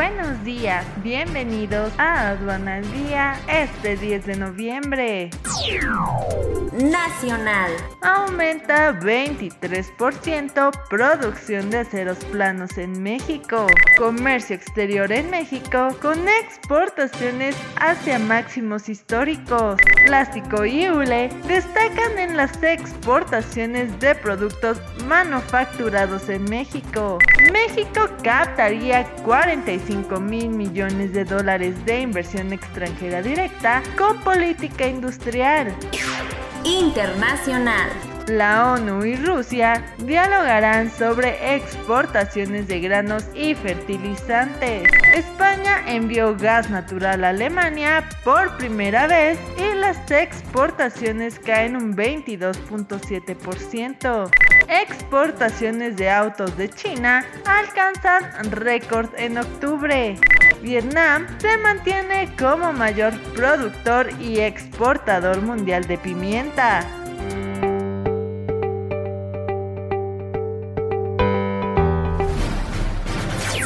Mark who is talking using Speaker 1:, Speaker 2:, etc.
Speaker 1: Buenos días, bienvenidos a Aduana al Día este 10 de noviembre.
Speaker 2: Nacional.
Speaker 1: Aumenta 23% producción de aceros planos en México. Comercio exterior en México con exportaciones hacia máximos históricos. Plástico y hule destacan en las exportaciones de productos manufacturados en México. México captaría 45 mil millones de dólares de inversión extranjera directa con política industrial.
Speaker 2: Internacional.
Speaker 1: La ONU y Rusia dialogarán sobre exportaciones de granos y fertilizantes. España envió gas natural a Alemania por primera vez y las exportaciones caen un 22.7%. Exportaciones de autos de China alcanzan récord en octubre. Vietnam se mantiene como mayor productor y exportador mundial de pimienta.